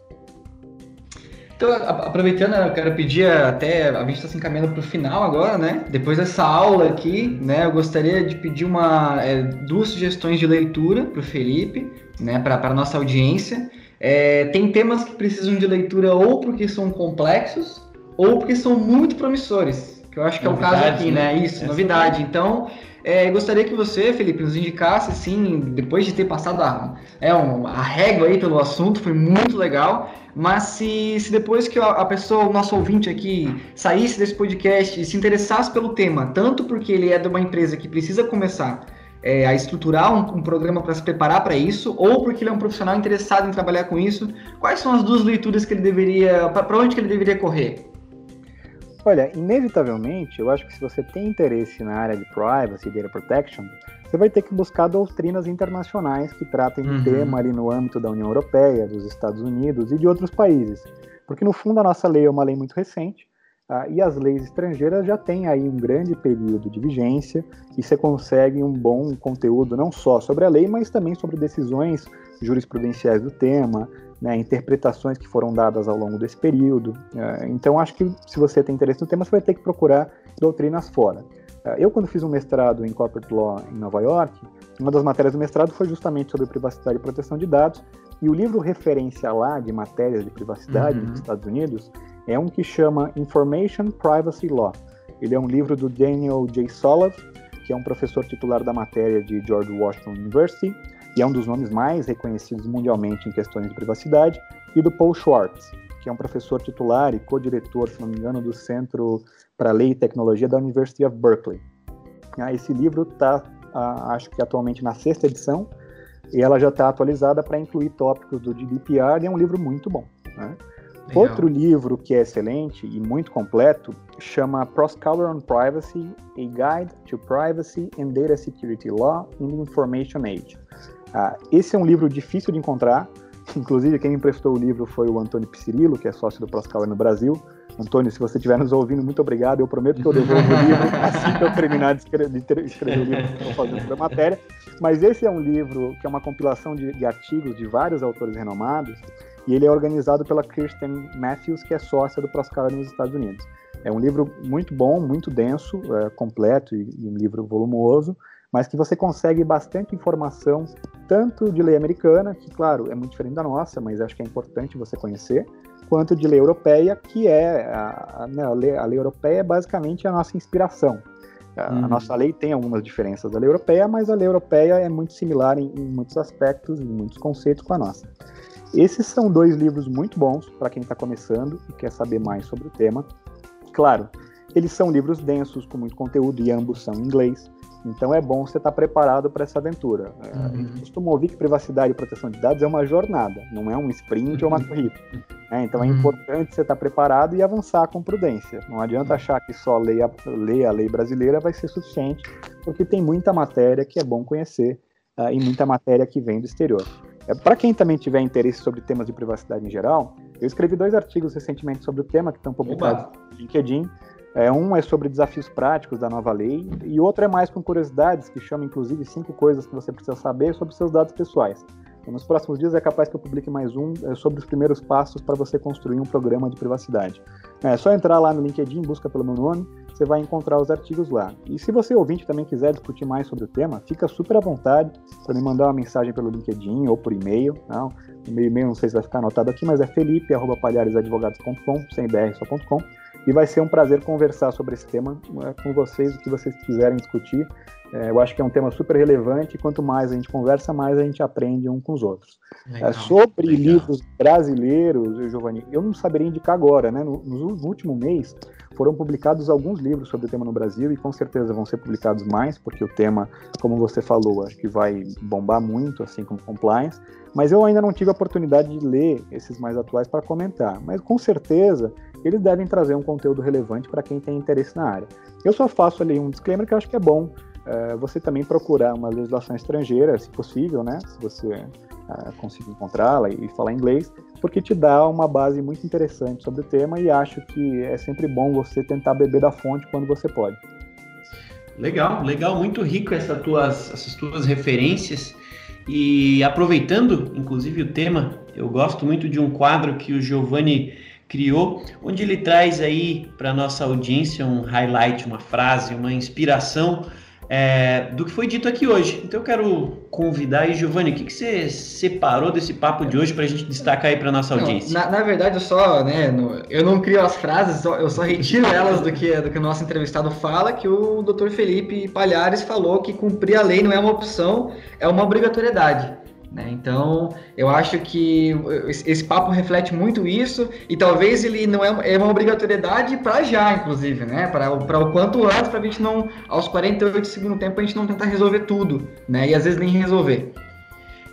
Então, aproveitando, eu quero pedir até, a gente está se encaminhando para o final agora, né? Depois dessa aula aqui, né? Eu gostaria de pedir uma, é, duas sugestões de leitura para o Felipe, né? Para a nossa audiência. É, tem temas que precisam de leitura ou porque são complexos ou porque são muito promissores, que eu acho que novidade, é o caso aqui, né? né? Isso, Essa novidade. É. Então, é, gostaria que você, Felipe, nos indicasse, assim, depois de ter passado a, é, um, a régua aí pelo assunto, foi muito legal. Mas se, se depois que a pessoa, o nosso ouvinte aqui, saísse desse podcast e se interessasse pelo tema, tanto porque ele é de uma empresa que precisa começar é, a estruturar um, um programa para se preparar para isso, ou porque ele é um profissional interessado em trabalhar com isso? Quais são as duas leituras que ele deveria, para onde que ele deveria correr? Olha, inevitavelmente, eu acho que se você tem interesse na área de privacy data protection, você vai ter que buscar doutrinas internacionais que tratem do uhum. tema ali no âmbito da União Europeia, dos Estados Unidos e de outros países. Porque no fundo a nossa lei é uma lei muito recente, ah, e as leis estrangeiras já têm aí um grande período de vigência e você consegue um bom conteúdo não só sobre a lei, mas também sobre decisões jurisprudenciais do tema, né, interpretações que foram dadas ao longo desse período. Ah, então, acho que se você tem interesse no tema, você vai ter que procurar doutrinas fora. Ah, eu, quando fiz um mestrado em Corporate Law em Nova York, uma das matérias do mestrado foi justamente sobre privacidade e proteção de dados, e o livro referência lá de matérias de privacidade uhum. nos Estados Unidos é um que chama Information Privacy Law. Ele é um livro do Daniel J. Solov, que é um professor titular da matéria de George Washington University e é um dos nomes mais reconhecidos mundialmente em questões de privacidade, e do Paul Schwartz, que é um professor titular e co-diretor, se não me engano, do Centro para Lei e Tecnologia da University of Berkeley. Ah, esse livro está, ah, acho que atualmente na sexta edição, e ela já está atualizada para incluir tópicos do GDPR, e é um livro muito bom. Né? Legal. Outro livro que é excelente e muito completo chama Proskauer on Privacy: A Guide to Privacy and Data Security Law in the Information Age. Ah, esse é um livro difícil de encontrar. <laughs> Inclusive, quem me emprestou o livro foi o Antônio Piscirilo, que é sócio do Proskauer no Brasil. Antônio, se você estiver nos ouvindo, muito obrigado. Eu prometo que eu devolvo o livro <laughs> assim que eu terminar de escrever, de escrever o livro que estou fazendo sobre a matéria. Mas esse é um livro que é uma compilação de, de artigos de vários autores renomados e ele é organizado pela Kirsten Matthews, que é sócia do Proscara nos Estados Unidos. É um livro muito bom, muito denso, é, completo e, e um livro volumoso, mas que você consegue bastante informação, tanto de lei americana, que, claro, é muito diferente da nossa, mas acho que é importante você conhecer, quanto de lei europeia, que é a, a, né, a, lei, a lei, europeia é basicamente a nossa inspiração. A, uhum. nossa lei tem algumas diferenças da lei europeia, mas a lei europeia é muito similar em, em muitos aspectos, em muitos conceitos com a nossa. Esses são dois livros muito bons para quem está começando e quer saber mais sobre o tema. Claro, eles são livros densos, com muito conteúdo e ambos são em inglês. Então é bom você estar tá preparado para essa aventura. É, uhum. A gente costuma ouvir que privacidade e proteção de dados é uma jornada, não é um sprint ou uma corrida. É, então é uhum. importante você estar tá preparado e avançar com prudência. Não adianta uhum. achar que só ler a, ler a lei brasileira vai ser suficiente, porque tem muita matéria que é bom conhecer uh, e muita matéria que vem do exterior. É, Para quem também tiver interesse sobre temas de privacidade em geral, eu escrevi dois artigos recentemente sobre o tema que estão publicados Oba. no LinkedIn. É, um é sobre desafios práticos da nova lei e outro é mais com curiosidades, que chama inclusive cinco coisas que você precisa saber sobre seus dados pessoais. E nos próximos dias é capaz que eu publique mais um é, sobre os primeiros passos para você construir um programa de privacidade. É só entrar lá no LinkedIn, busca pelo meu nome, você vai encontrar os artigos lá. E se você ouvinte também quiser discutir mais sobre o tema, fica super à vontade para me mandar uma mensagem pelo LinkedIn ou por e-mail. Não, o meu e-mail não sei se vai ficar anotado aqui, mas é felipe@palharesadvogados.com, sem br só.com. E vai ser um prazer conversar sobre esse tema é, com vocês, o que vocês quiserem discutir. É, eu acho que é um tema super relevante quanto mais a gente conversa, mais a gente aprende um com os outros. Legal, é, sobre legal. livros brasileiros, Giovanni, eu não saberia indicar agora, né? No, no último mês, foram publicados alguns livros sobre o tema no Brasil e com certeza vão ser publicados mais, porque o tema, como você falou, acho que vai bombar muito, assim como compliance. Mas eu ainda não tive a oportunidade de ler esses mais atuais para comentar. Mas com certeza eles devem trazer um conteúdo relevante para quem tem interesse na área. Eu só faço ali um disclaimer que eu acho que é bom uh, você também procurar uma legislação estrangeira, se possível, né? Se você uh, conseguir encontrá-la e falar inglês, porque te dá uma base muito interessante sobre o tema e acho que é sempre bom você tentar beber da fonte quando você pode. Legal, legal, muito rico essa tuas, essas tuas referências. E aproveitando, inclusive, o tema, eu gosto muito de um quadro que o Giovanni criou, onde ele traz aí para nossa audiência um highlight, uma frase, uma inspiração é, do que foi dito aqui hoje. Então eu quero convidar aí, Giovanni, o que, que você separou desse papo de hoje para a gente destacar aí para nossa audiência? Não, na, na, verdade, eu só, né, no, eu não crio as frases, eu só retiro elas do que, do que o nosso entrevistado fala, que o Dr. Felipe Palhares falou que cumprir a lei não é uma opção, é uma obrigatoriedade. Né? Então, eu acho que esse papo reflete muito isso e talvez ele não é, é uma obrigatoriedade para já, inclusive, né? Para o quanto antes, para a gente não, aos 48 segundo tempo, a gente não tentar resolver tudo, né? E às vezes nem resolver.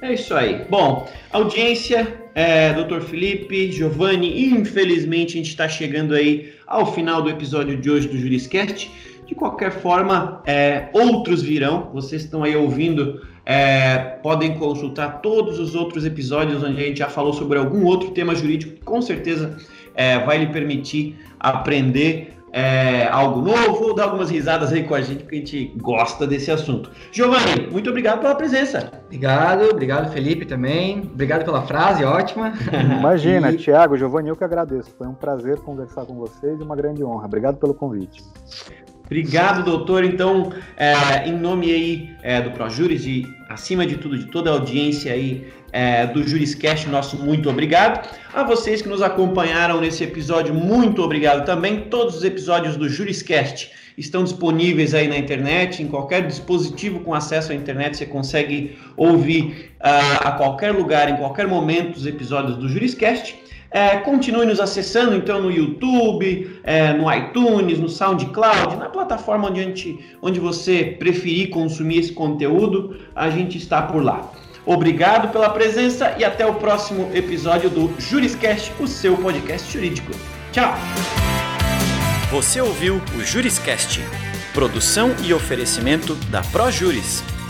É isso aí. Bom, audiência, é, Dr. Felipe, Giovanni, infelizmente a gente está chegando aí ao final do episódio de hoje do Juriscast. De qualquer forma, é, outros virão. Vocês estão aí ouvindo é, podem consultar todos os outros episódios onde a gente já falou sobre algum outro tema jurídico que com certeza é, vai lhe permitir aprender é, algo novo ou dar algumas risadas aí com a gente, porque a gente gosta desse assunto. Giovanni, muito obrigado pela presença. Obrigado, obrigado Felipe também. Obrigado pela frase, ótima. <laughs> Imagina, e... Tiago, Giovanni, eu que agradeço. Foi um prazer conversar com vocês e uma grande honra. Obrigado pelo convite. Obrigado, doutor. Então, é, em nome aí é, do ProJuris e, acima de tudo, de toda a audiência aí é, do Juriscast, nosso muito obrigado. A vocês que nos acompanharam nesse episódio, muito obrigado também. Todos os episódios do Juriscast estão disponíveis aí na internet, em qualquer dispositivo com acesso à internet, você consegue ouvir uh, a qualquer lugar, em qualquer momento, os episódios do Juriscast. É, continue nos acessando então no YouTube, é, no iTunes, no SoundCloud, na plataforma onde, gente, onde você preferir consumir esse conteúdo, a gente está por lá. Obrigado pela presença e até o próximo episódio do Juriscast, o seu podcast jurídico. Tchau! Você ouviu o Juriscast, produção e oferecimento da ProJuris